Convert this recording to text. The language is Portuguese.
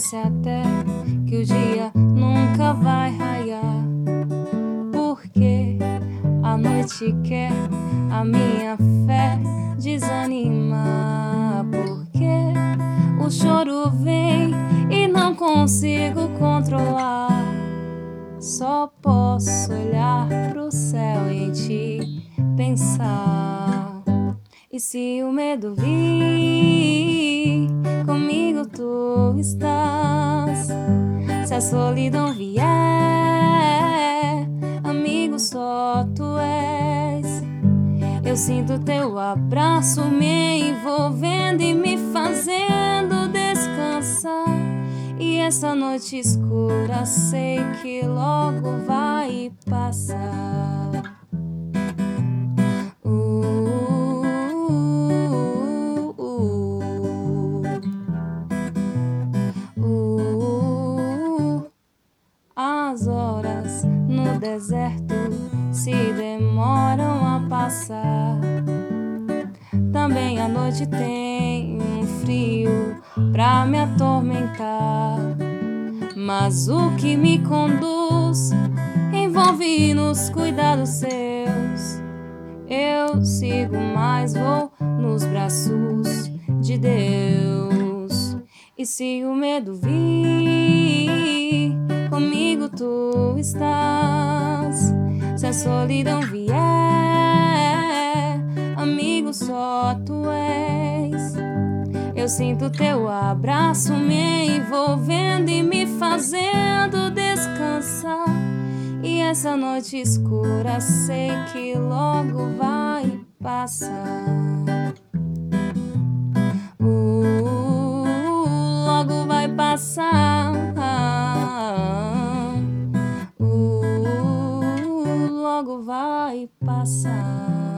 Parece até que o dia nunca vai raiar. Porque a noite quer a minha fé desanima. Porque o choro vem e não consigo controlar. Só posso olhar pro céu e em ti pensar. E se o medo vir, a solidão vier, amigo só tu és. Eu sinto teu abraço me envolvendo e me fazendo descansar. E essa noite escura sei que logo vai passar. As horas no deserto se demoram a passar. Também a noite tem um frio pra me atormentar. Mas o que me conduz envolve nos cuidados seus. Eu sigo, mas vou nos braços de Deus. E se o medo vir, comigo tu estás. Se a solidão vier, amigo só tu és. Eu sinto teu abraço me envolvendo e me fazendo descansar. E essa noite escura sei que logo vai passar. logo vai passar.